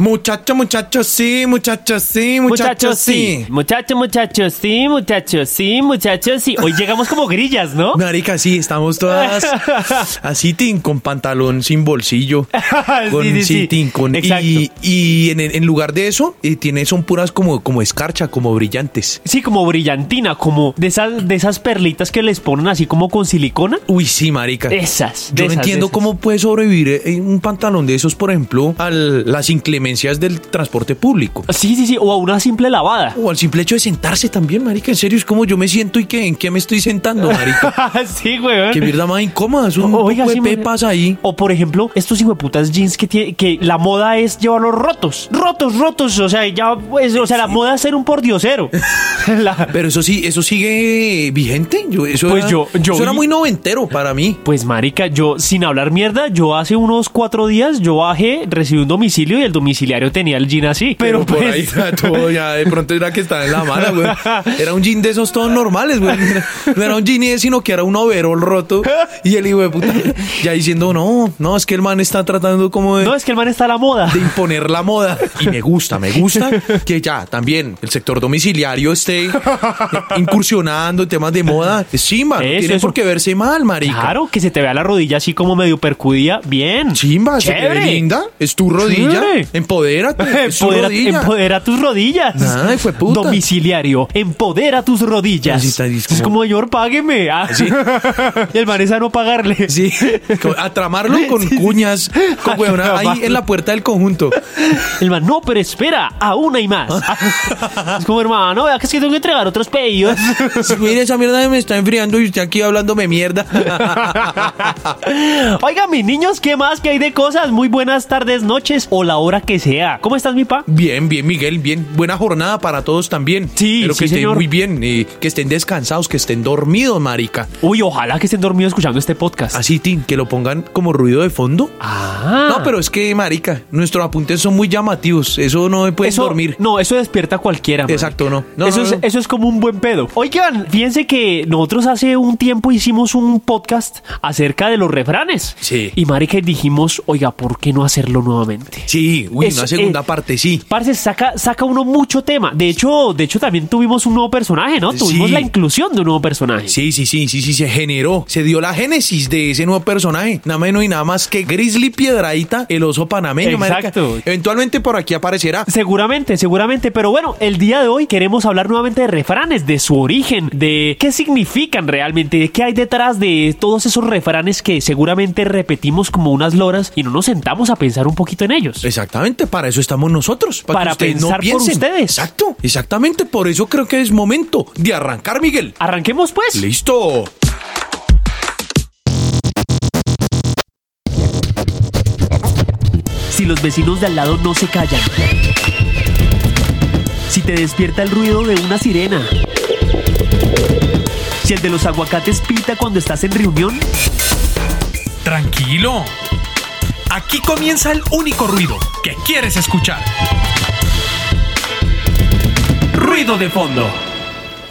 Muchacho, muchachos, sí, muchachos, sí, muchachos, sí. Muchachos, muchachos, sí, muchachos, sí, muchachos, sí. Hoy llegamos como grillas, ¿no? Marica, sí, estamos todas así, tin, con pantalón sin bolsillo. Con, sí, sí, sí. tin, con- Exacto. y, y en, en lugar de eso, eh, tiene, son puras como, como escarcha, como brillantes. Sí, como brillantina, como de esas, de esas perlitas que les ponen así como con silicona. Uy, sí, marica. Esas. Yo no esas, entiendo cómo puede sobrevivir eh, un pantalón de esos, por ejemplo, a las inclemencias del transporte público. Sí, sí, sí. O a una simple lavada. O al simple hecho de sentarse también, marica. En serio, es como yo me siento y que, en qué me estoy sentando, marica. sí, güey. Qué mierda más incómoda. Es un Oiga, sí, pepas ahí. O por ejemplo, estos hijueputas jeans que tiene, que la moda es llevarlos rotos. Rotos, rotos. O sea, ya, pues, o sea, la moda es ser un pordiosero. La- Pero eso sí, eso sigue vigente. Yo, eso Pues era, yo- yo eso era muy noventero para mí. Pues marica, yo sin hablar mierda, yo hace unos cuatro días yo bajé, recibí un domicilio y el domiciliario tenía el jean así. Pero, por pues, ahí está todo ya de pronto era que estaba en la mala, güey. Era un jean de esos todos normales, güey. No era un jean sino que era un overol roto. Y el hijo de puta ya diciendo, no, no, es que el man está tratando como de, no es que el man está a la moda. de imponer la moda. Y me gusta, me gusta que ya también el sector domiciliario esté incursionando en temas de moda. Es chimba, no tiene eso. por qué verse mal, marica. Claro, que se te vea la rodilla así como medio percudida. Bien. Chimba, se te ve Chévere. linda. Es tu rodilla. Chévere. Empodérate. Empodera, empodera tus rodillas. Ay, fue puta. Domiciliario, empodera tus rodillas. Así está, es es como- como, señor, págueme. Ah. Sí. y el man es a no pagarle. Sí, a tramarlo con cuñas, con huevona, ahí en la puerta del conjunto. El man, no, pero espera, aún hay más. es como, hermano, vea que es que tengo que entregar otros pedidos. Sí, Mire, esa mierda me está enfriando y usted aquí hablándome mierda. Oiga, mis niños, ¿qué más que hay de cosas? Muy buenas tardes, noches o la hora que sea. ¿Cómo estás, mi pa? Bien, bien, Miguel, bien. Buena jornada para todos también. Sí, Espero sí, que estén señor. muy bien, eh, que estén descansados, que estén dormidos, marica. Uy, ojalá que estén dormidos escuchando este podcast. Así, Tim, que lo pongan como ruido de fondo. Ah. No, pero es que, marica, nuestros apuntes son muy llamativos. Eso no eso, dormir. No, eso despierta a cualquiera. man. Exacto, no. No, eso, no, es, eso es como un buen pedo. Oigan, fíjense que nosotros hace un tiempo hicimos un podcast acerca de los refranes. Sí. Y marica dijimos, oiga, ¿por qué no hacerlo nuevamente? Sí, uy, Es- una segunda eh, parte, sí. Parce, saca, saca uno mucho tema. De hecho, de hecho, también tuvimos un nuevo personaje, ¿no? Tuvimos Sí. la inclusión de un nuevo personaje. Sí, sí, sí, sí, sí, se generó, se dio la génesis de ese nuevo personaje, nada menos y nada más que Grizzly Piedradita, el oso panameño, marica. Exacto. Eventualmente por aquí aparecerá. Seguramente, seguramente, pero bueno, el día de hoy queremos hablar nuevamente de refranes, de su origen, de qué significan realmente, de qué hay detrás de todos esos refranes que seguramente repetimos como unas loras y no nos sentamos a pensar un poquito en ellos. Exactamente, para eso estamos nosotros, para, Para que ustedes pensar no por ustedes. Exacto, exactamente, por eso creo que es momento de arrancar, Miguel. Arranquemos pues. Listo. Si los vecinos de al lado no se callan. Si te despierta el ruido de una sirena. Si el de los aguacates pita cuando estás en reunión. Tranquilo. Aquí comienza el único ruido que quieres escuchar. Ruido de fondo.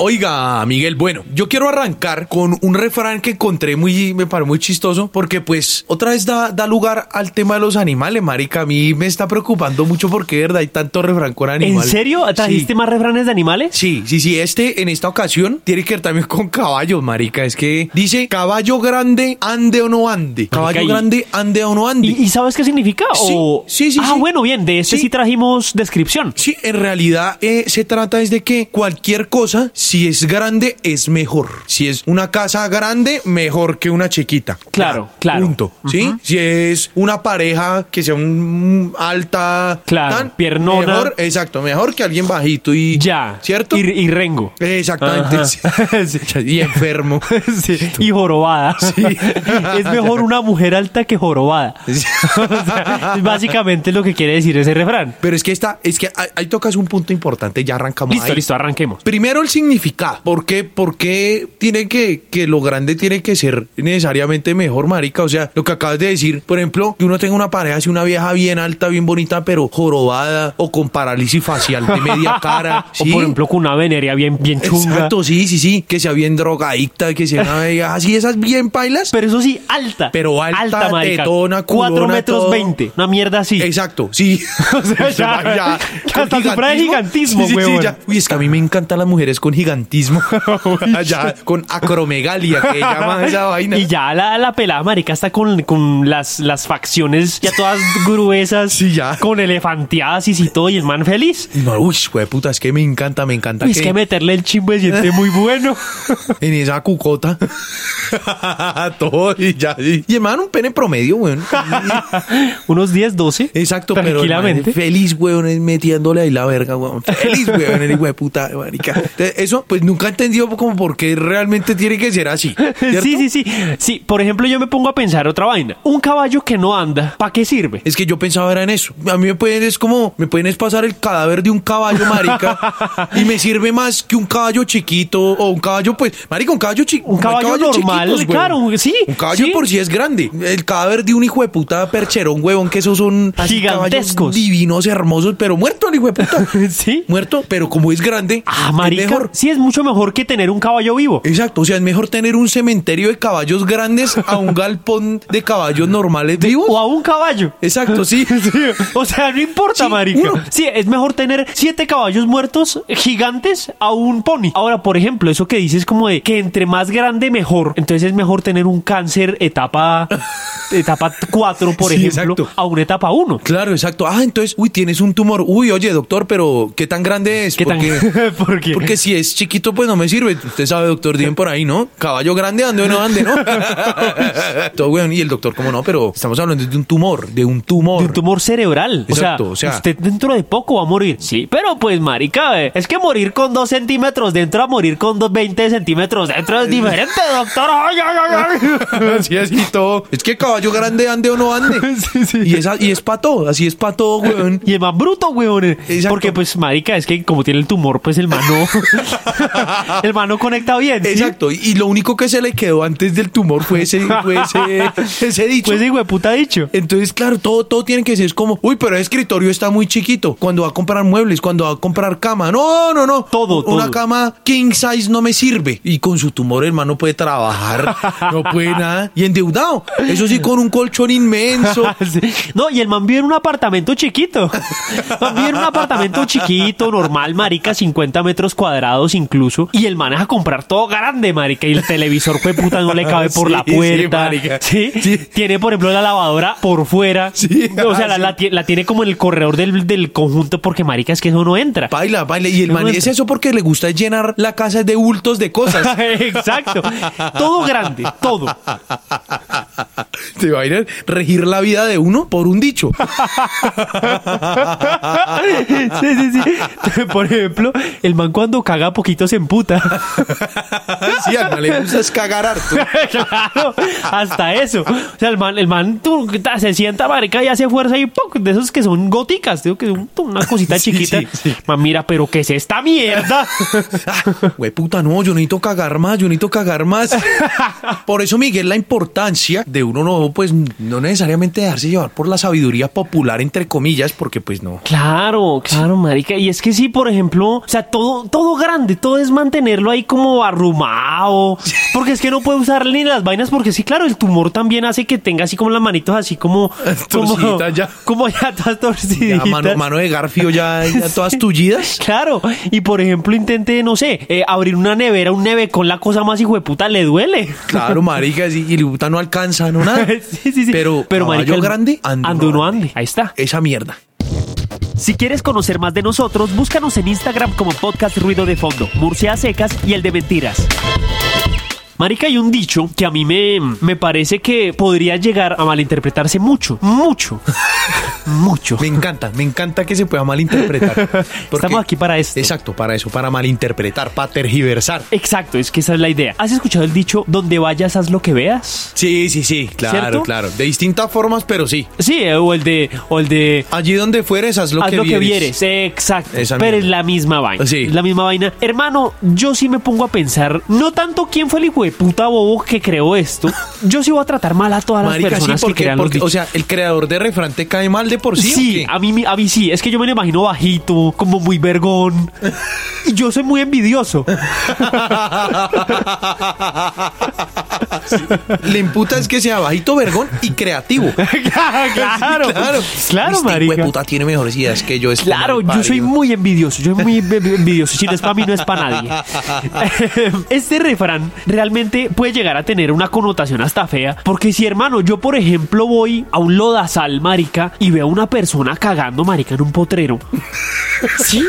Oiga, Miguel, bueno, yo quiero arrancar con un refrán que encontré muy, me parece muy chistoso, porque pues otra vez da, da lugar al tema de los animales, marica. A mí me está preocupando mucho porque, de verdad, hay tanto refrán con ¿En animales. serio? ¿Trajiste Sí. más refranes de animales? Sí, sí, sí, este en esta ocasión tiene que ver también con caballos, marica. Es que dice caballo grande, ande o no ande. Caballo grande, ande o no ande. ¿Y, y sabes qué significa? Sí, O- sí, sí, Ah, sí. bueno, bien, de este sí, Sí. trajimos descripción. Sí, en realidad eh, se trata es de que cualquier cosa, si es grande, es mejor. Si es una casa grande, mejor que una chiquita. Claro, Ya, claro. Punto. ¿Sí? Si es una pareja que sea un alta, Claro, piernona. Mejor, exacto, mejor que alguien bajito y. Ya. ¿Cierto? Y, y rengo. Exactamente. Sí. Y enfermo. Sí, Y jorobada. es mejor una mujer alta que jorobada. O sea, es básicamente lo que quiere decir ese refrán. Pero es que esta, es que ahí, ahí tocas un punto importante, ya arrancamos Listo, ahí. listo, arranquemos. Primero el significado justificada. ¿Por qué? ¿Por qué tiene que, que lo grande tiene que ser necesariamente mejor, marica? O sea, lo que acabas de decir, por ejemplo, que uno tenga una pareja así, una vieja bien alta, bien bonita, pero jorobada o con parálisis facial de media cara. O ¿sí? por ejemplo con una veneria bien, bien chunga. Exacto, sí, sí, sí. Que sea bien drogadicta, que sea una vieja así, esas bien pailas. Pero eso sí, alta. Pero alta, marica. tetona, 4 culona, metros todo. 20. Una mierda así. Exacto, sí. O sea, ya- con hasta sufre de gigantismo, Sí, sí, sí, huevón. ya. Uy, es que a mí me encantan las mujeres con gigantismo. ya, con acromegalia, que llaman esa vaina. Y ya la, la pelada marica está con, con las, las facciones ya todas gruesas. Sí, ya. Con elefantiasis y todo. Y el man feliz. Y no, uy, güey, puta, es que me encanta, me encanta Uy, es que meterle el chimbo siente muy bueno. en esa cucota. Todo y ya. Y, y hermano, un pene promedio, weón. Unos 10, 12. Exacto, pero el man Tranquilamente. feliz, weón, metiéndole ahí la verga, weón. Feliz, weón, el hijo de puta, marica. Entonces, Eso, pues nunca he entendido como por qué realmente tiene que ser así. ¿cierto? Sí, sí, sí. Sí, por ejemplo, yo me pongo a pensar otra vaina. Un caballo que no anda, ¿para qué sirve? Es que yo pensaba era en eso. A mí me pueden, es como, me pueden es pasar el cadáver de un caballo, marica, y me sirve más que un caballo chiquito o un caballo, pues, marica, un caballo chiquito. Un caballo normal, claro, sí, Un caballo sí. por sí es grande. El cadáver de un hijo de puta percherón, huevón, que esos son Gigantescos. divinos, hermosos, pero muerto el hijo de puta. Sí. Muerto, pero como es grande, Ah, es marica. mejor. Sí, es mucho mejor que tener un caballo vivo. Exacto, o sea, es mejor tener un cementerio de caballos grandes a un galpón de caballos normales vivos. O a un caballo. Exacto, sí. O sea, no importa, Sí, marica. uno. Sí, es mejor tener siete caballos muertos gigantes a un pony. Ahora, por ejemplo, eso que dices como de que entre más grande mejor. Entonces es mejor tener un cáncer etapa etapa 4, por Sí, ejemplo, exacto. a una etapa 1. Claro, exacto. Ah, entonces, uy, tienes un tumor. Uy, oye, doctor, pero ¿qué tan grande es? ¿Qué tan- ¿Por qué? porque si es chiquito, pues no me sirve. Usted sabe, doctor, bien por ahí, ¿no? Caballo grande, ande o no ande, ¿no? Todo weón. Y el doctor, como no, pero estamos hablando de un tumor, de un tumor. De un tumor cerebral. Exacto, o o sea, sea- usted dentro de poco va a morir. Sí, pero pues, marica, eh, es que morir con dos centímetros dentro a morir con dos 20 centímetros dentro es diferente, doctor. Ay, ay, ay, ay. así, así todo. Es que caballo grande, ande o no ande. Sí, sí. Y, esa, y es para todo, así es para todo, weón. Y el más bruto, weón. Exacto. Porque, pues, marica, es que como tiene el tumor, pues el mano. el mano conecta bien. ¿sí? Exacto. Y, y lo único que se le quedó antes del tumor fue ese, fue ese, ese dicho. Pues, hijo de puta dicho. Entonces, claro, todo, todo tiene que ser es como, uy, pero el escritorio está muy chiquito. Cuando va a comprar muebles, cuando va a comprar cama. No, no, no. Todo, Una todo. cama king size no me sirve. Y con su tumor, hermano, puede trabajar. no puede nada. Y endeudado. Eso sí, con un colchón inmenso. Sí. No, y el man vive en un apartamento chiquito. El man vive en un apartamento chiquito, normal, marica, 50 metros cuadrados incluso. Y el man es a comprar todo grande, marica. Y el televisor, fue puta, no le cabe por Sí, la puerta. ¿Sí? Sí. Tiene, por ejemplo, la lavadora por fuera. Sí, O sea, la, sí. la tie- la tiene como en el corredor del, del conjunto porque, marica, es que eso no entra. Baila, baila. Y el No man es eso porque le gusta llenar la casa de bultos de cosas. Exacto. Todo grande, todo. Te va a ir a regir la vida de uno por un dicho. Sí, sí, sí. Por ejemplo, el man cuando caga poquito se emputa. sí, al man le gusta es cagar harto. claro, hasta eso. O sea, el man, el man tú, se sienta, marica, y hace fuerza y ¡puc! de esos que son góticas, digo que son una cosita Sí, chiquita. sí, sí. Man, mira, pero ¿qué es esta mierda? Ah, Güey, puta, no, yo necesito cagar más, yo necesito cagar más. Por eso, Miguel, la importancia de uno no, pues, no necesariamente dejarse llevar por la sabiduría popular, entre comillas, porque pues no. Claro, claro, marica. Y es que sí, por ejemplo, o sea, todo, todo grande, todo es mantenerlo ahí como arrumado. Porque es que no puede usar ni las vainas, porque sí, claro, el tumor también hace que tenga así como las manitos así como. como ya. Como ya todas Ya, torciditas. mano, mano de garfio ya, ya todas tullidas. Claro, y por ejemplo intente, no sé, eh, abrir una nevera, un neve con la cosa más hijo de puta, le duele. Claro, marica, sí, y el puta no alcanza, no nada. sí, sí, sí. Pero, Pero marica, grande, ande, ande uno ande. Ahí está. Esa mierda. Si quieres conocer más de nosotros, búscanos en Instagram como Podcast Ruido de Fondo, Murcia Secas y el de Mentiras. Marica, hay un dicho que a mí me, me parece que podría llegar a malinterpretarse mucho, mucho. mucho. Me encanta, me encanta que se pueda malinterpretar. Porque- Estamos aquí para esto. Exacto, para eso, para malinterpretar, para tergiversar. Exacto, es que esa es la idea. ¿Has escuchado el dicho, donde vayas, haz lo que veas? Sí, sí, sí, claro, ¿Cierto? claro. De distintas formas, pero sí. Sí, eh, o el de, o el de Allí donde fueres, haz lo haz que lo que vieres. vieres. Exacto. Esa pero mierda. es la misma vaina. Sí. Es la misma vaina. Hermano, yo sí me pongo a pensar, no tanto quién fue el hijo de puta bobo que creó esto. Yo sí voy a tratar mal a todas Marica, las sí, personas que porque, crean los porque, o sea, el creador de refrán te cae mal de por sí. ¿o Sí, a mí, a mí sí, es que yo me lo imagino bajito, como muy vergón. Y yo soy muy envidioso. Le imputa es que sea bajito, vergón y creativo. claro, claro, claro, claro, Este marica. hijueputa tiene mejores ideas que yo. este Claro, yo soy muy envidioso, yo soy muy env- envidioso. Si no es para mí, no es para nadie. Este refrán realmente puede llegar a tener una connotación hasta fea, porque si hermano, yo por ejemplo voy a un lodazal, marica, y veo una persona cagando, marica, en un potrero. Sí,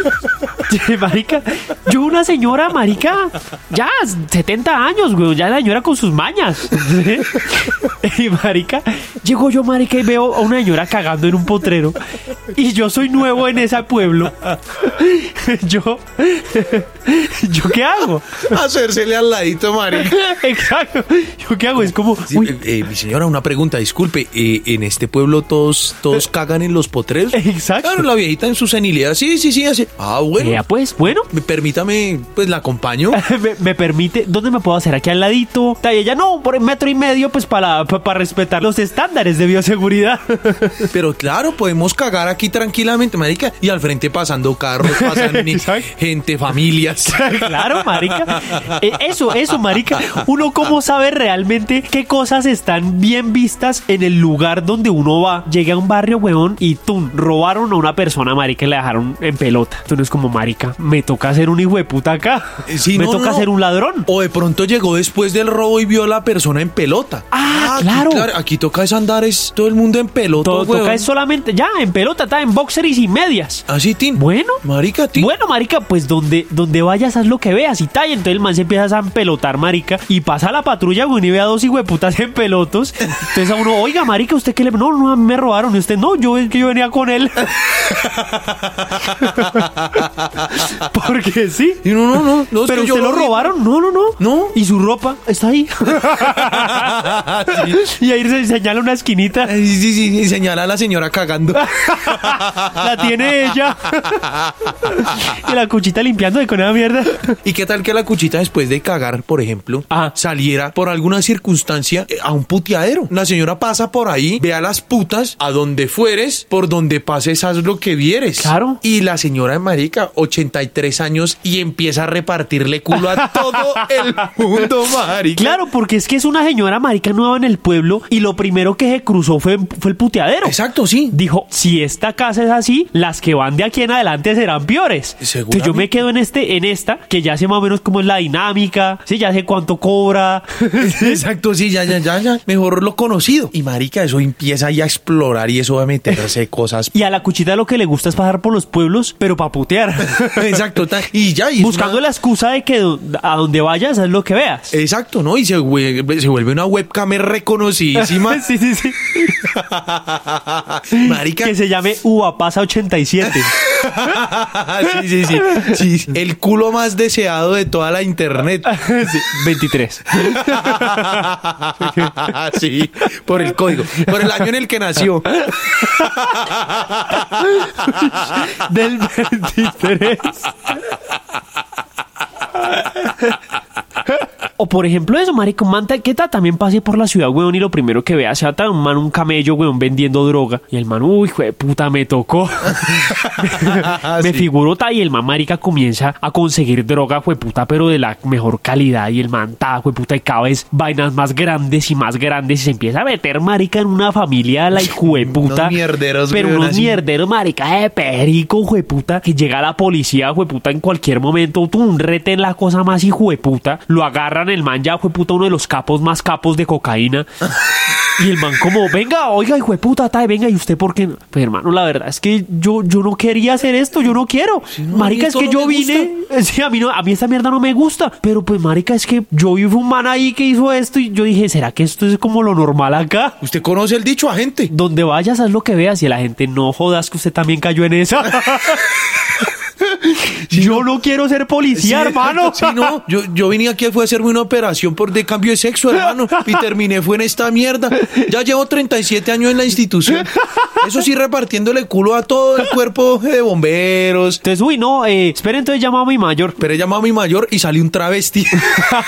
marica, yo una señora, marica, ya 70 años, güey, ya la señora con sus mañas. Y marica, llego yo, marica, y veo a una señora cagando en un potrero. Y yo soy nuevo en ese pueblo. Yo, ¿yo qué hago? Hacérsele al ladito, marica. Exacto. ¿Yo qué hago? Es como, Sí, eh, eh, mi señora, una pregunta, disculpe. eh, en este pueblo todos, todos cagan en los potreros. Exacto. Claro, la viejita en su senilidad. Sí, sí, sí, así. Ah, bueno. vea, pues, bueno. Me- Permítame, pues la acompaño. me, me permite, ¿dónde me puedo hacer? Aquí al ladito. Y ella, no, por el metro y medio, pues para, para respetar los estándares de bioseguridad. Pero claro, podemos cagar aquí tranquilamente, marica. Y al frente pasando carros, pasan gente, familias. claro, marica. Eh, Eso, eso, marica. Uno cómo sabe realmente qué cosas están bien vistas en el lugar donde uno va. Llegué a un barrio, weón, y tum, robaron a una persona, marica, y la dejaron en pelota. Entonces es como, marica, me toca ser un hijo de puta acá. Eh, sí, me no, toca no. ser un ladrón. O de pronto llegó después del robo y vio a la persona en pelota. Ah, aquí, claro. Aquí toca es andar es todo el mundo en pelota. Todo weón. toca es solamente, ya, en pelota, está en boxer y sin medias. Así, Tim. Bueno. Marica, Tim. Bueno, marica, pues donde, donde vayas haz lo que veas y tal. Y entonces el man se empieza a pelotar, marica. Y pasa la patrulla, güey, y ve a dos hijueputas en pelotos. Entonces a uno, oiga, marica, ¿usted qué le...? No, no, me robaron. Y usted, no, yo que yo venía con él. Porque sí. Y no, no, no. no, Pero yo usted lo vi. robaron. No, no, no. No. Y su ropa está ahí. y ahí se señala una esquinita. Sí, sí, sí, señala a la señora cagando. La tiene ella. y la cuchita limpiando de con esa mierda. ¿Y qué tal que la cuchita después de cagar, por ejemplo, Ajá. saliera por alguna circunstancia eh, a un puteadero? La señora pasa por ahí, ve a las putas, a donde fueres, por donde pases, haz lo que vieres. Claro. Y la señora marica, 83 años, y empieza a repartirle culo a todo el mundo, marica. Claro, porque es que es una señora marica nueva en el pueblo y lo primero que se cruzó fue, fue el puteadero. Exacto, sí. Dijo, si esta casa es así, las que van de aquí en adelante serán peores. Entonces yo me quedo en este, en esta, que ya sé más o menos cómo es la dinámica, sí, ya sé cuánto cobra. Exacto, sí, ya, ya, ya, ya. Mejor lo conocido. Y marica, eso empieza ahí a explorar y eso va a meterse cosas. Y a la cuchita lo que le gusta es pasar por los pueblos, pero para putear. Exacto, y ya. y Buscando una- la excusa de que a donde vayas es lo que veas. Exacto, ¿no? Y se vuelve, se vuelve una webcam reconocidísima. sí, sí, sí. Marica. Que se llame Uva Pasa 87. sí, sí, sí, sí. El culo más deseado de toda la internet. Sí, 23. sí, por el código, por el año en el que nació. Del 23. O por ejemplo eso, marico, manta, ¿qué tal? También pase por la ciudad, weón, y lo primero que vea sea un man, un camello, weón, vendiendo droga. Y el man, uy, de puta, me tocó. me Sí. figuró, ta, y el man, marica, comienza a conseguir droga, fue puta, pero de la mejor calidad. Y el man, ta, fue puta, y cada vez vainas más grandes y más grandes. Y se empieza a meter, marica, en una familia, la hijo de puta. Unos mierderos, Pero unos así. mierderos, marica, de perico, jueputa, que llega la policía, jueputa, en cualquier momento, tú un rete en la cosa más hijo de puta, lo agarran el man ya, jueputa, uno de los capos más capos de cocaína. Y el man como, venga, oiga, hijo de puta, tae, venga, ¿y usted por qué? no?" Pues hermano, la verdad es que yo, yo no quería hacer esto, yo no quiero. no, marica, es que no yo vine, sí, a mí, no, a mí esta mierda no me gusta, pero pues marica, es que yo vi un man ahí que hizo esto y yo dije, ¿será que esto es como lo normal acá? Usted conoce el dicho, agente. Donde vayas, haz lo que veas y la gente, no jodas que usted también cayó en esa. yo no quiero ser policía, Sí, hermano. Sí, no. Yo, yo vine aquí fue a hacerme una operación por de cambio de sexo, hermano. Y terminé fue en esta mierda. Ya llevo 37 años en la institución. Eso sí, repartiéndole culo a todo el cuerpo de bomberos. Entonces, uy, no, eh, espera, entonces llama a mi mayor. Pero he llamado a mi mayor y salió un travesti.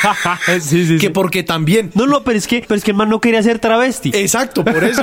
sí, sí, que porque también. No, no, pero es que, pero es que el man no quería ser travesti. Exacto, por eso.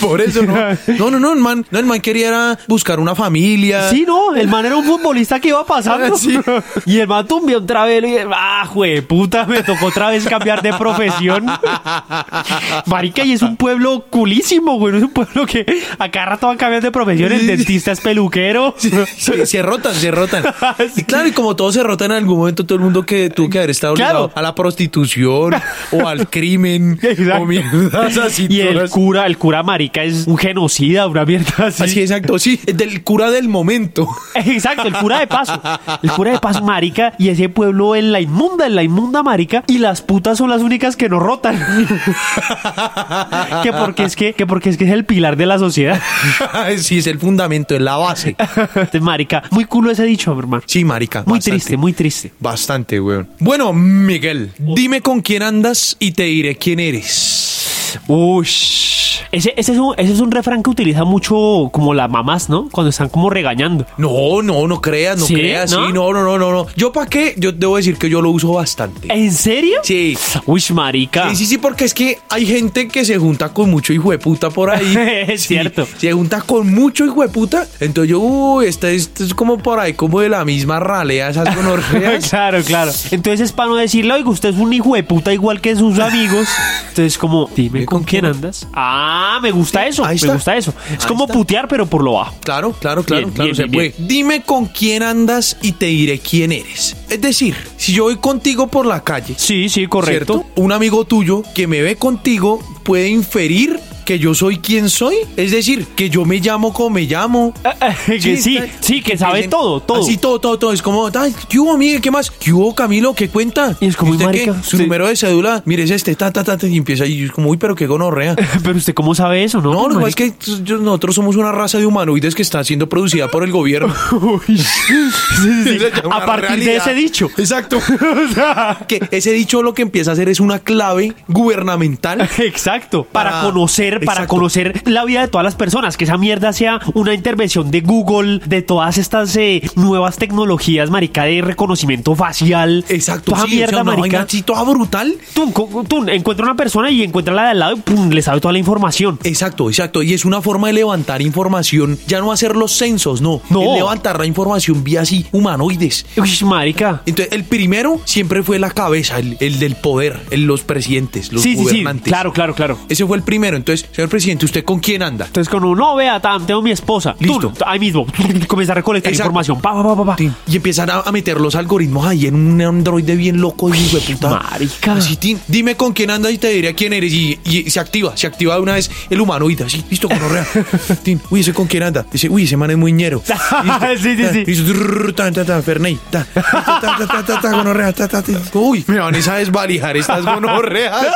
por eso, no. No, no, no, el man, no, el man quería era buscar una familia. Sí, no, el man era un futbolista que iba pasando. Sí. Y el man tumbió otra vez. Y, ah, jue puta, me tocó otra vez cambiar de profesión. Marica, y es un pueblo culísimo, güey. Es un pueblo que a cada rato van cambiando de profesión. El dentista es peluquero. Sí, sí, se rotan, se rotan. Sí. Y claro, y como todos se rotan en algún momento, todo el mundo que tuvo que haber estado Claro. ligado a la prostitución o al crimen Exacto. o mierdas así. Y el cura, el cura marica es un genocida, una mierda así. Así, exacto, sí, del cura del momento. Exacto, el cura de paso. El cura de paso, marica. Y ese pueblo en la inmunda, en la inmunda, marica. Y las putas son las únicas que no rotan. que porque es que, que porque es que es el pilar de la sociedad. sí, es el fundamento, es la base. Marica, muy culo ese dicho, hermano. Sí, marica. Muy bastante. triste, muy triste. Bastante, weón. Bueno, Miguel, dime con quién andas y te diré quién eres. Ush. Ese, ese, es un, ese es un refrán que utiliza mucho como las mamás, ¿no? Cuando están como regañando. No, no, no creas, no ¿Sí? creas. ¿No? Sí, no, no, no, no, no. ¿Yo para qué? Yo debo decir que yo lo uso bastante. ¿En serio? Sí. Uy, marica. Sí, sí, sí, porque es que hay gente que se junta con mucho hijo de puta por ahí. Es cierto. Se junta con mucho hijo de puta. Entonces yo, uy, este, este es como por ahí, como de la misma ralea, esas gonorreas. claro, claro. Entonces es para no decirle, oiga, usted es un hijo de puta igual que sus amigos. Entonces como, dime con, ¿con quién quién? andas. Ah, me gusta eso. Ahí me está. gusta eso. Es Ahí como está. putear, pero por lo bajo. Claro, claro, claro, Bien, claro, bien, se bien, puede. Dime con quién andas y te diré quién eres. Es decir, si yo voy contigo por la calle, Sí, sí, correcto. ¿cierto? Un amigo tuyo que me ve contigo puede inferir que yo soy quien soy. Es decir, que yo me llamo como me llamo. que sí, sí, que sabe todo, todo. Así todo, todo, todo. Es como, ay, ¿qué hubo, amigo? ¿Qué más? ¿Qué hubo, Camilo? ¿Qué cuenta? Y es como, ¿Usted marica, qué? Su número de cédula, mire, es este, ta, ta, ta, y empieza ahí, es como, uy, pero qué gonorrea. Pero usted cómo sabe eso, ¿no? No, lo es que nosotros somos una raza de humanoides que está siendo producida por el gobierno. Uy, sí, sí, sí. A partir de ese dicho. Exacto. que ese dicho lo que empieza a hacer es una clave gubernamental. Exacto, para Para- conocer, para exacto. conocer la vida de todas las personas, que esa mierda sea una intervención de Google, de todas estas eh, nuevas tecnologías, marica, de reconocimiento facial. Exacto, toda sí, o mierda, sea, marica. así toda brutal. Tú, tú encuentra una persona y encuentra la de al lado y pum, le sabe toda la información. Exacto, exacto. Y es una forma de levantar información, ya no hacer los censos, no. No. Es levantar la información vía así, humanoides. Uy, marica. Entonces, el primero siempre fue la cabeza, el, el del poder, el- los presidentes, los Sí, sí, sí. gobernantes. Claro, claro, claro. Ese fue el primero. Entonces, señor presidente, ¿usted con quién anda? Entonces, con uno, vea, tam, tengo mi esposa. Listo. Tú, ahí mismo, comenzar a recolectar Exacto. información. Pa, pa, pa. Tin. Y empiezan a, a meter los algoritmos ahí en un androide bien loco de puta. Marica. Así, dime con quién andas y te diré quién eres. Y, y se activa, se activa de una vez el humanoide. Así, listo, gonorrea. Tin, uy, ese con quién anda. Dice, uy, ese man es muy ñero. Sí, sí, sí. Listo, trrr, ta, ta, ta, Ferney, ta, ta, ta, ta, ta, ta, ta, gonorrea, ta, ta, ta. Uy, me van a desvalijar estas gonorreas.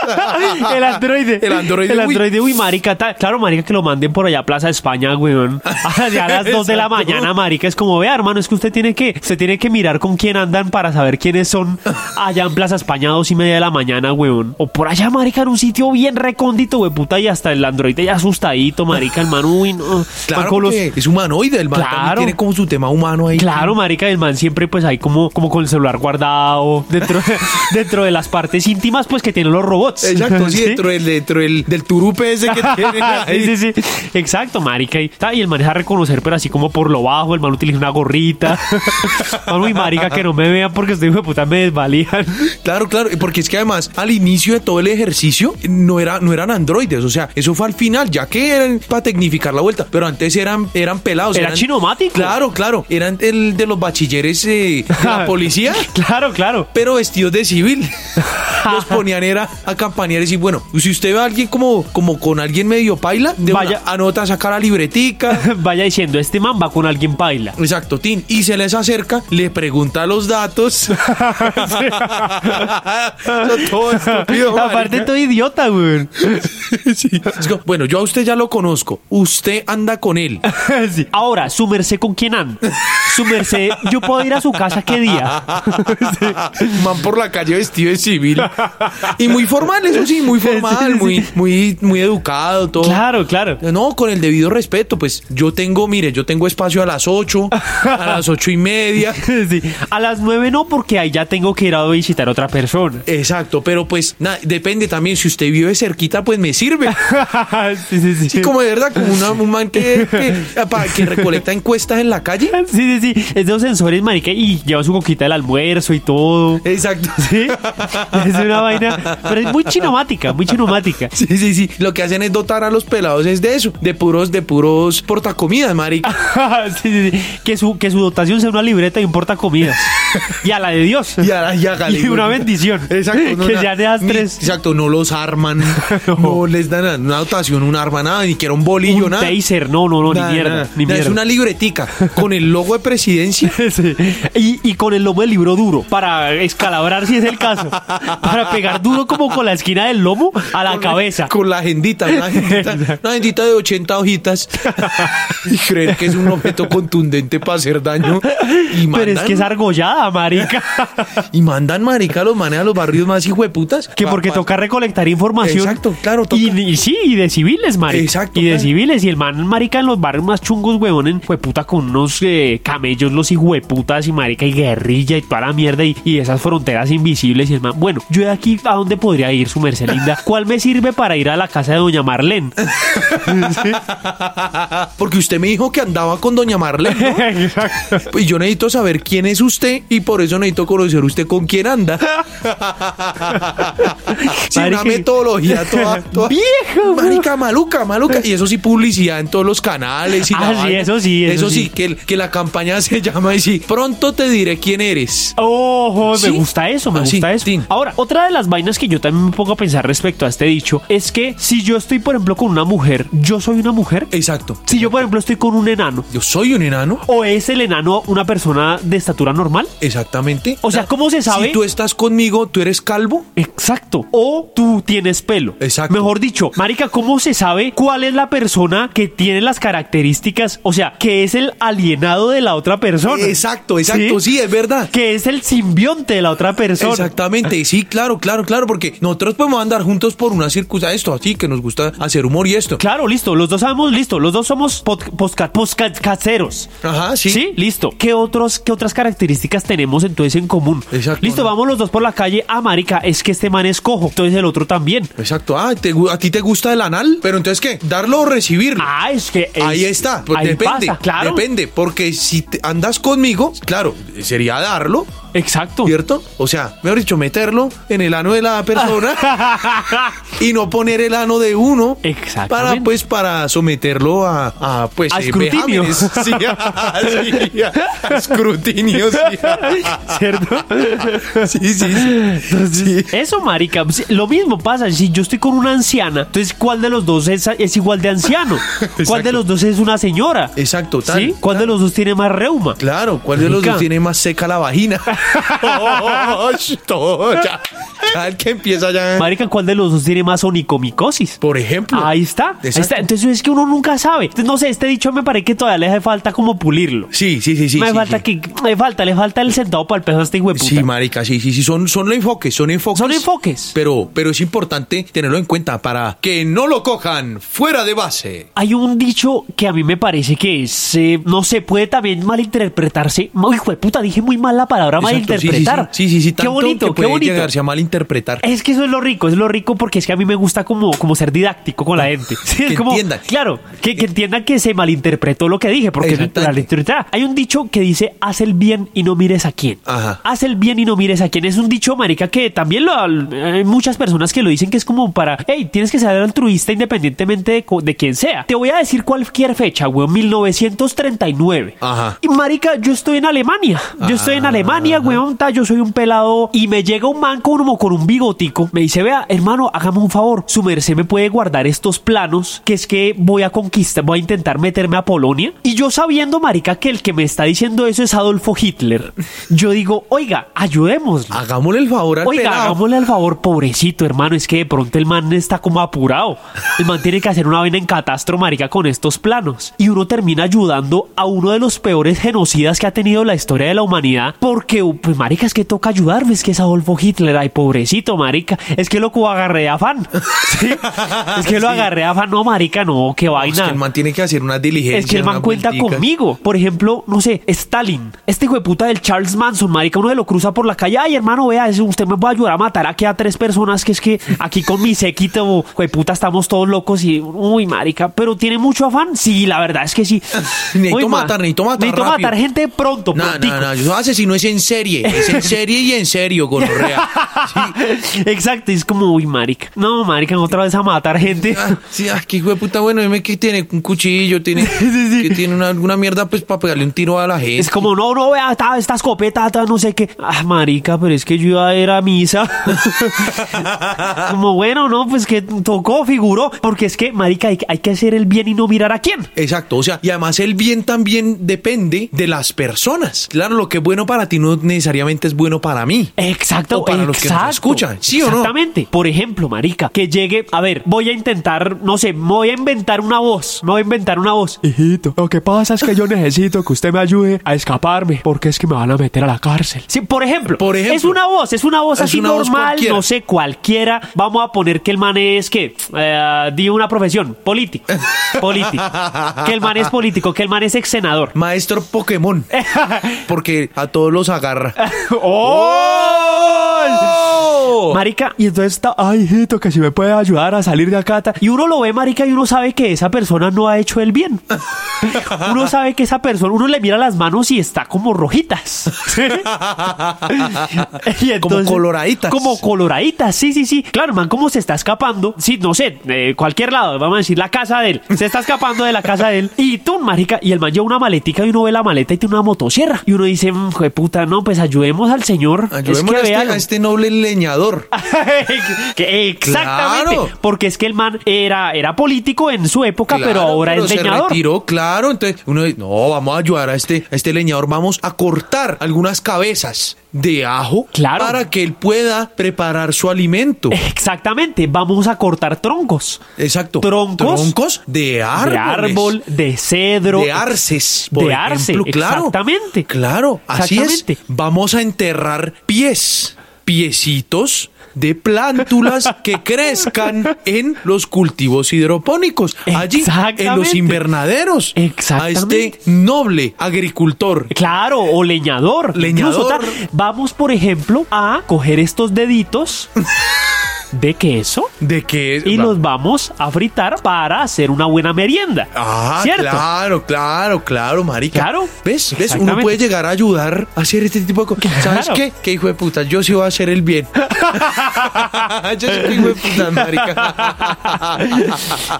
El androide. El androide, El uy. androide, uy, marica. ta- claro, marica, que lo manden por allá a Plaza España, weón. Allá a las 2 de la Exacto. mañana, marica. Es como, vea, hermano, es que usted tiene que, usted tiene que mirar con quién andan para saber quiénes son allá en Plaza España a dos y media de la mañana, weón. O por allá, marica, en un sitio bien recóndito, we puta, y hasta el androide ya asustadito, marica, el man, uy, no. Claro, Man, con los- porque es humanoide. El man también Claro. tiene como su tema humano ahí. Claro, marica, el man siempre pues ahí como, como con el celular guardado dentro, dentro de las partes íntimas pues que tienen los robots. Exacto, sí, dentro, del, dentro del, del turupe ese ese que tienen ahí. sí, sí, sí. Exacto, marica. Y, y el man es a reconocer, pero así como por lo bajo, el man utiliza una gorrita. Man, muy marica, que no me vean porque estoy hijo de puta me desvalían. Claro, claro, porque es que además al inicio de todo el ejercicio no, era, no eran androides, o sea, eso fue al final, ya que eran para tecnificar la vuelta, pero antes eran, eran pelados. Era eran, chinomático. Claro, claro, eran el de los bachilleres eh, de la policía. Claro, claro. pero vestidos de civil. Los ponían era a campanear y decir, bueno, si usted ve a alguien como, como con alguien medio paila, de Vaya. una, anota, saca la libretica. Vaya diciendo, este man va con alguien paila. Exacto, Tin. Y se les acerca, le pregunta los datos. Todo estúpido, Aparte, todo idiota, güey. Sí. Bueno, yo a usted ya lo conozco. Usted anda con él. Sí. Ahora, su merced con quién anda. Su merced, yo puedo ir a su casa qué día. Man por la calle vestido de civil. Y muy formal, eso sí, muy formal, muy, muy, muy educado, todo. Claro, claro. No, con el debido respeto, pues yo tengo, mire, yo tengo espacio a las 8, a las ocho y media. Sí. A las nueve no, porque ahí ya tengo que ir a visitar a otra persona. Exacto, pero pues nada, depende también. Si usted vive cerquita, pues me sirve. sí, sí, sí. Sí, como de verdad, como una- un man que, que, para que recolecta encuestas en la calle. Sí, sí, sí. Es de los sensores, marica, y lleva su coquita del almuerzo y todo. Exacto. Sí. Es una vaina. Pero es muy chinomática, muy chinomática. Sí, sí, sí. Lo que hacen es dotar a los pelados es de eso, de puros, de puros portacomidas, marica. sí, sí, sí. Que su, que su dotación sea una libreta y un portacomidas. Y a la de Dios. Y, a, y, hágale, Y una bendición. Exacto. Que ya das ni- tres. Exacto, no los arman. no. les dan una dotación, un arma, nada, ni siquiera un bolillo, Un nada. taser, no, no, no, Nada, ni mierda. Ni mierda. Es una libretica con el logo de presidencia. Y, y con el lomo del libro duro para escalabrar si es el caso. Para pegar duro como con la esquina del lomo a la Con- cabeza. Con la agendita, una agendita de 80 hojitas. y creer que es un objeto contundente para hacer daño. Y mandan, Pero es que es argollada, marica. y mandan marica a los manes a los barrios más hijueputas. Que porque Pa- pa- toca recolectar información. Exacto, claro, toca. Y, y sí, y de civiles, marica. Exacto, Y de claro. civiles. Y el man, marica, en los barrios más chungos, huevón, en hueputa con unos eh, camellos, los hijueputas y marica, y guerrilla y toda la mierda. Y, y esas fronteras invisibles. Y el man, bueno, yo de aquí a dónde podría ir, su merced linda. ¿Cuál me sirve para ir a la casa de doña Marlene? Porque usted me dijo que andaba con doña Marlene. ¿no? Exacto. Pues yo necesito saber quién es usted y por eso necesito conocer usted con quién anda. sí, una Marica. metodología toda, toda Vieja, marica, maluca, maluca. Y eso sí, publicidad en todos los canales. Y la Ah, sí, vaina. eso sí, eso sí. sí. que, la campaña se llama y sí, pronto te diré quién eres. Ojo, Sí. me gusta eso, me Ah, gusta eso. Ahora, otra de las vainas que yo también me pongo a pensar respecto a este dicho es que si yo estoy, por ejemplo, con una mujer, ¿yo soy una mujer? Exacto. Si yo, por ejemplo, estoy con un enano, Yo soy un enano. ¿o es el enano una persona de estatura normal? Exactamente. O sea, ¿cómo se sabe? Si tú estás conmigo, tú eres calvo. Exacto. O tú tienes pelo. Exacto. Mejor dicho, Marica, ¿cómo se sabe cuál es la persona que tiene las características? O sea, que es el alienado de la otra persona. Exacto, exacto. Sí, es verdad. Que es el simbionte de la otra persona. Exactamente, sí, claro, claro, claro, porque nosotros podemos andar juntos por una circunstancia, esto así, que nos gusta hacer humor y esto. Claro, listo. Los dos sabemos, listo. Los dos somos poscacaseros. Ajá, sí. Sí, listo. ¿Qué, otros, ¿Qué otras características tenemos entonces en común? Exacto. Listo, vamos los dos por la calle. Ah, marica, es que este man es cojo. Entonces el otro también. Exacto. Ah, ¿te ¿a ti te gusta el anal? Pero entonces, ¿qué? ¿Darlo o recibirlo? Ah, es que... es- Ahí está. Pues ahí depende. pasa, claro. Depende. Porque si te- andas conmigo, claro, sería darlo, Exacto. ¿cierto? O sea, mejor dicho, meterlo en el ano de la persona y no poner el ano de uno. Para, pues, para someterlo a, a, pues, A escrutinio. Sí, a- sí, a escrutinio, sí. ¿Cierto? Sí, sí, sí. Sí. Eso, marica. Lo mismo pasa. Si yo estoy con una anciana, entonces, ¿cuál de los dos es, es igual de anciano? ¿Cuál de los dos es una señora? Exacto, tal, ¿Sí? ¿Cuál de los dos tiene más reuma? Claro, ¿cuál de los dos tiene más seca la vagina? Oh, todo, ya, ya el que empieza ya. Marica, ¿cuál de los dos tiene más onicomicosis? Por ejemplo. Ahí está, ahí está. Entonces es que uno nunca sabe. Entonces, no sé, este dicho me parece que todavía le hace falta como pulirlo. Sí, sí, sí, sí. me sí, falta sí. que, me falta, le falta el centavo para el peso a este hijo de puta. Sí, marica, sí, sí, sí, son, son enfoques, son enfoques. Son enfoques. Pero, pero es importante tenerlo en cuenta para que no lo cojan fuera de base. Hay un dicho que a mí me parece que es, eh, no sé, puede también malinterpretarse. Hijo de puta, dije muy mal la palabra malinterpretar. Sí, sí, sí, sí, qué tanto bonito, que qué puede bonito. llegarse a malinterpretar. Es que eso es lo rico, es lo rico porque es que a mí me gusta como, como ser didáctico con la gente. Sí, es Que como, entiendan. Claro, que, que entiendan que se malinterpretó lo que dije, porque la. Hay un dicho que dice, haz el bien y no mires a quién. Ajá. Haz el bien y no mires a quién. Es un dicho, marica, que también lo, hay muchas personas que lo dicen que es como para, hey, tienes que ser altruista independientemente de, de quién sea. Te voy a decir cualquier fecha, weón, 1939. Ajá. Y marica, yo estoy en Alemania. Yo estoy en Alemania, weón, ta, yo soy un pelado y me llega un man como con un bigotico. Me dice, vea, hermano, hágame un favor. Su merced me puede guardar estos planos, que es que voy a conquistar, voy a intentar meterme a Polonia. Y yo sabiendo, marica, que el que me está diciendo eso es Adolfo Hitler. Yo digo, oiga, ayudémoslo. Hagámosle el favor al Oiga, pelado. hagámosle al favor, pobrecito, hermano. Es que de pronto el man está como apurado. El man tiene que hacer una vaina en catastro, marica, con estos planos. Y uno termina ayudando a uno de los peores genocidas que ha tenido la historia de la humanidad. Porque, pues, marica, es que toca ayudarme. Es que es Adolfo Hitler. Ay, pobrecito, marica. Es que lo que agarré afán. ¿Sí? Es que lo Sí. agarré afán. No, marica, no, qué Es vaina. que el man tiene que hacer una diligencia. Es que el man cuenta conmigo. Por ejemplo, no sé, Stalin. Este hijo de puta del Charles Manson, marica, uno de lo cruza por la calle. Ay, hermano, vea, usted me puede ayudar a matar aquí a tres personas que es que aquí con mi séquito, hijo de puta, estamos todos locos y, uy, marica, pero tiene mucho afán. Sí, la verdad es que sí. Necesito Uy, ma- matar, necesito matar Necesito rápido. matar gente pronto, No, no, no, yo asesino es en serie, es en serie y en serio, gonorrea. Sí. Exacto, es como, uy, marica. No, marica, otra vez a matar gente. Ah, sí, ah, qué hijo de puta, bueno, dime que tiene un cuchillo, tiene, que tiene una, alguna mierda pues para pegarle un tiro a la gente. Es como, no, no, vea, esta, esta escopeta, ta, no sé qué. Ah, marica, pero es que yo iba a ir a misa. como, bueno, no, pues que tocó, figuró. Porque es que, marica, hay, hay que hacer el bien y no mirar a quién. Exacto, o sea, y además el bien también depende de las personas. Claro, lo que es bueno para ti no necesariamente es bueno para mí. Exacto, O para los que nos escuchan, ¿sí o no? Exactamente. Por ejemplo, marica, que llegue, a ver, voy a intentar, no sé, me voy a inventar una voz, me voy a inventar una voz. Hijito, lo que pasa es que yo necesito que usted me ayude a escaparme, porque es que me van a meter a la cárcel. Sí, por ejemplo, Por ejemplo. es una voz, es una voz Es así una normal, no sé, cualquiera. Vamos a poner que el man es que, eh, di una profesión, político, político. que el man es político, que el man es ex senador. Maestro Pokémon, porque a todos los agarra. ¡Oh! Marica, Y entonces está, ay, hijito, que si me puede ayudar a salir de acá. ta-". y uno lo ve, marica, y uno sabe que esa persona no ha hecho el bien. Uno sabe que esa persona, uno le mira las manos y está como rojitas. Y Como coloraditas. Como coloraditas, sí, sí, sí. Claro, el man, como se está escapando, sí, no sé, de cualquier lado, vamos a decir la casa de él. Se está escapando de la casa de él. Y tú, marica, y el man lleva una maletica y uno ve la maleta y tiene una motosierra. Y uno dice, "Mm, "Jue puta, no, pues ayudemos al señor. Es Ayudemos que a, este, véalo". a este noble leñador. Que Exactamente. Claro. Porque es que el man era, era político en su época, pero Claro, ahora pero es se leñador. retiró, claro. Entonces uno dice, no, vamos a ayudar a este, a este leñador, vamos a cortar algunas cabezas de ajo Claro. para que él pueda preparar su alimento. Exactamente. Vamos a cortar troncos. Exacto. Troncos. Troncos de árboles. De árbol, de cedro. De arces, por De arce, ejemplo. Claro. exactamente. Claro, así es. Exactamente. Vamos a enterrar pies, piecitos de plántulas que crezcan en los cultivos hidropónicos, allí en los invernaderos. Exactamente. A este noble agricultor. Claro, o leñador. Leñador. Incluso, vamos, por ejemplo, a coger estos deditos de queso De que y los vamos a fritar para hacer una buena merienda. Ah, ¿Cierto? claro, claro, claro, marica. Claro. ¿Ves? ¿Ves? Uno puede llegar a ayudar a hacer este tipo de cosas. ¿Sabes qué? Que hijo de puta, yo sí voy a hacer el bien. yo soy hijo de puta, marica.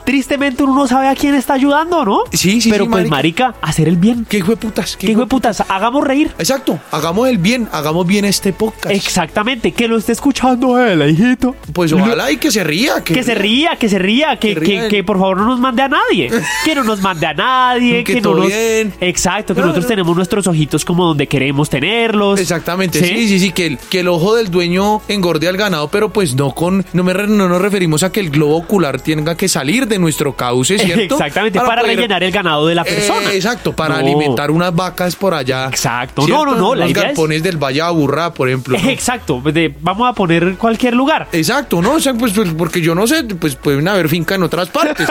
Tristemente uno no sabe a quién está ayudando, ¿no? Sí, sí, Pero sí, pues, marica, hacer el bien. ¿Qué hijo de putas? ¿Qué hijo de putas? Hagamos reír. Exacto, hagamos el bien, hagamos bien este podcast. Exactamente, que lo esté escuchando. Escuchando él, hijito. Pues ojalá y que se ría. Que, Que se ría, que se ría, que, Que que, por favor no nos mande a nadie. Que no nos mande a nadie, Que que, no todo nos. bien. Exacto, que nosotros tenemos nuestros ojitos como donde queremos tenerlos. Exactamente, sí, sí, sí, que, el, que el ojo del dueño engorde al ganado, pero pues no con, no, me re- no nos referimos a que el globo ocular tenga que salir de nuestro cauce, ¿cierto? Exactamente, para, poder- rellenar el ganado de la persona. Eh, exacto, para No. alimentar unas vacas por allá. Exacto. No, ¿cierto? no, no, Los idea es- galpones del Valle Aburrá, por ejemplo. Exacto, de- vamos a poner cualquier lugar. Exacto. Exacto, ¿no? O sea, pues, pues, porque yo no sé, pues pueden haber finca en otras partes.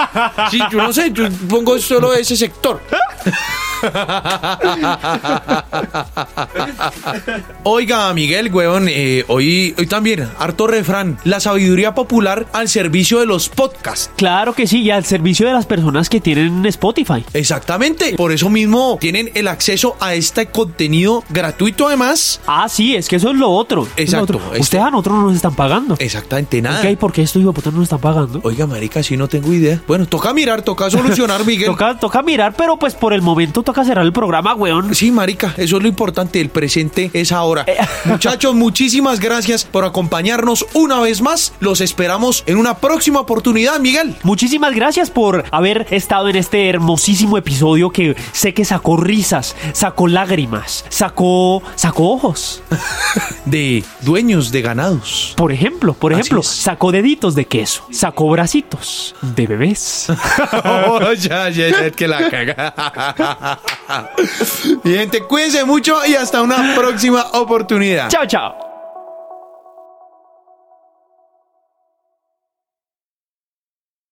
Sí, yo no sé, yo pongo solo ese sector. Oiga, Miguel, weón, eh, hoy, hoy también, harto refrán, la sabiduría popular al servicio de los podcasts. Claro que sí, y al servicio de las personas que tienen Spotify. Exactamente, por eso mismo tienen el acceso a este contenido gratuito además. Ah, sí, es que eso es lo otro. Es lo Exacto, otro. este- Ustedes a nosotros no nos están pagando. Exactamente nada. ¿Qué hay? ¿Por qué estos hipoputas no nos están pagando? Oiga, marica, sí no tengo idea. Bueno, toca mirar, toca solucionar, Miguel. Toca, toca mirar, pero pues por el momento toca cerrar el programa, weón. Sí, marica, eso es lo importante, el presente es ahora. Muchachos, muchísimas gracias por acompañarnos una vez más. Los esperamos en una próxima oportunidad, Miguel. Muchísimas gracias por haber estado en este hermosísimo episodio que sé que sacó risas, sacó lágrimas, sacó, sacó ojos. De dueños de ganados. Por ejemplo, por Así ejemplo, sacó deditos de queso, sacó bracitos de bebés. Oh, ya, ya, ya, que la caga. Mi gente, cuídense mucho y hasta una próxima oportunidad. chao, chao.